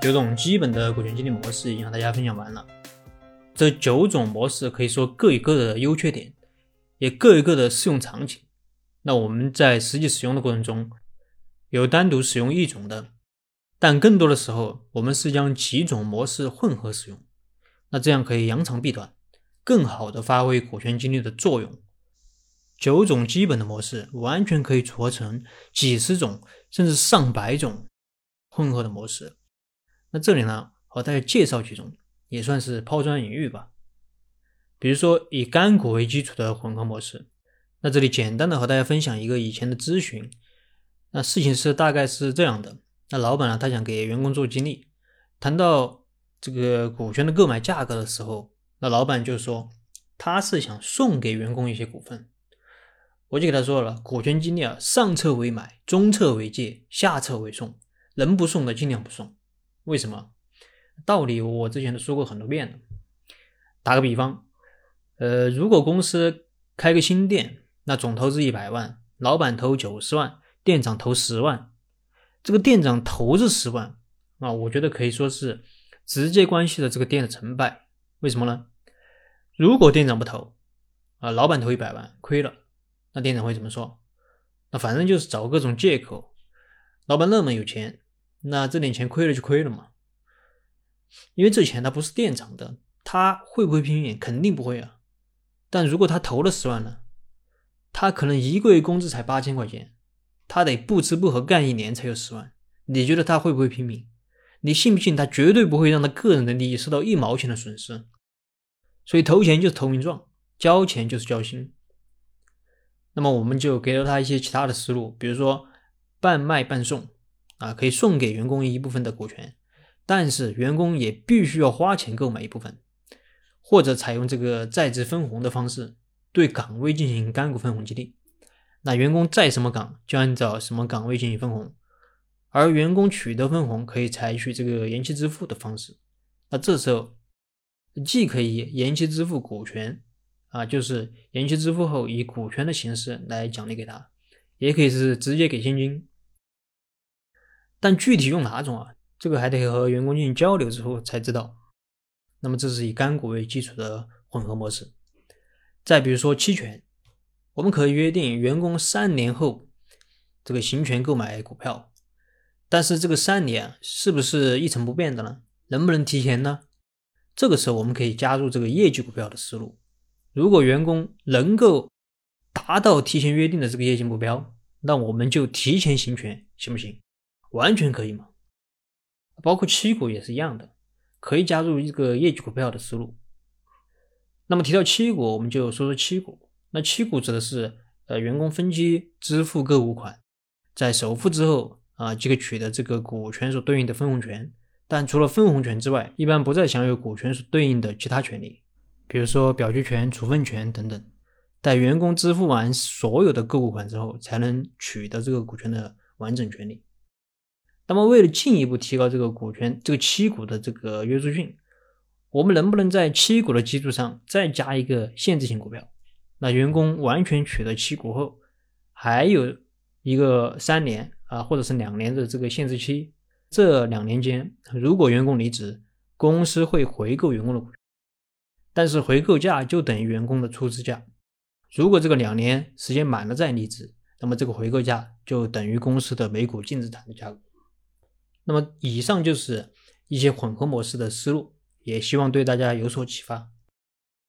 九种基本的股权激励模式已经和大家分享完了。这九种模式可以说各有各的优缺点，也各有各的适用场景。那我们在实际使用的过程中，有单独使用一种的，但更多的时候，我们是将几种模式混合使用。那这样可以扬长避短，更好的发挥股权激励的作用。九种基本的模式完全可以组合成几十种甚至上百种混合的模式。那这里呢，和大家介绍几种，也算是抛砖引玉吧。比如说以干股为基础的混合模式，那这里简单的和大家分享一个以前的咨询。那事情是大概是这样的，那老板呢，他想给员工做激励，谈到这个股权的购买价格的时候，那老板就说他是想送给员工一些股份。我就给他说了，股权激励啊，上策为买，中策为借，下策为送，能不送的尽量不送。为什么？道理我之前都说过很多遍了。打个比方，呃，如果公司开个新店，那总投资一百万，老板投九十万，店长投十万，这个店长投这十万啊，我觉得可以说是直接关系了这个店的成败。为什么呢？如果店长不投啊，老板投一百万亏了，那店长会怎么说？那反正就是找各种借口。老板那么有钱。那这点钱亏了就亏了嘛，因为这钱他不是店长的，他会不会拼命？肯定不会啊。但如果他投了十万呢？他可能一个月工资才八千块钱，他得不吃不喝干一年才有十万。你觉得他会不会拼命？你信不信他绝对不会让他个人的利益受到一毛钱的损失？所以投钱就是投名状，交钱就是交心。那么我们就给了他一些其他的思路，比如说半卖半送。啊，可以送给员工一部分的股权，但是员工也必须要花钱购买一部分，或者采用这个在职分红的方式，对岗位进行干股分红激励。那员工在什么岗，就按照什么岗位进行分红，而员工取得分红可以采取这个延期支付的方式。那这时候既可以延期支付股权，啊，就是延期支付后以股权的形式来奖励给他，也可以是直接给现金。但具体用哪种啊？这个还得和员工进行交流之后才知道。那么这是以干股为基础的混合模式。再比如说期权，我们可以约定员工三年后这个行权购买股票，但是这个三年是不是一成不变的呢？能不能提前呢？这个时候我们可以加入这个业绩股票的思路。如果员工能够达到提前约定的这个业绩目标，那我们就提前行权，行不行？完全可以嘛，包括期股也是一样的，可以加入一个业绩股票的思路。那么提到期股，我们就说说期股。那期股指的是，呃，员工分期支付购股款，在首付之后啊，即可取得这个股权所对应的分红权。但除了分红权之外，一般不再享有股权所对应的其他权利，比如说表决权、处分权等等。待员工支付完所有的购股款之后，才能取得这个股权的完整权利。那么，为了进一步提高这个股权、这个期股的这个约束性，我们能不能在期股的基础上再加一个限制性股票？那员工完全取得期股后，还有一个三年啊，或者是两年的这个限制期。这两年间，如果员工离职，公司会回购员工的股，但是回购价就等于员工的出资价。如果这个两年时间满了再离职，那么这个回购价就等于公司的每股净资产的价格。那么，以上就是一些混合模式的思路，也希望对大家有所启发。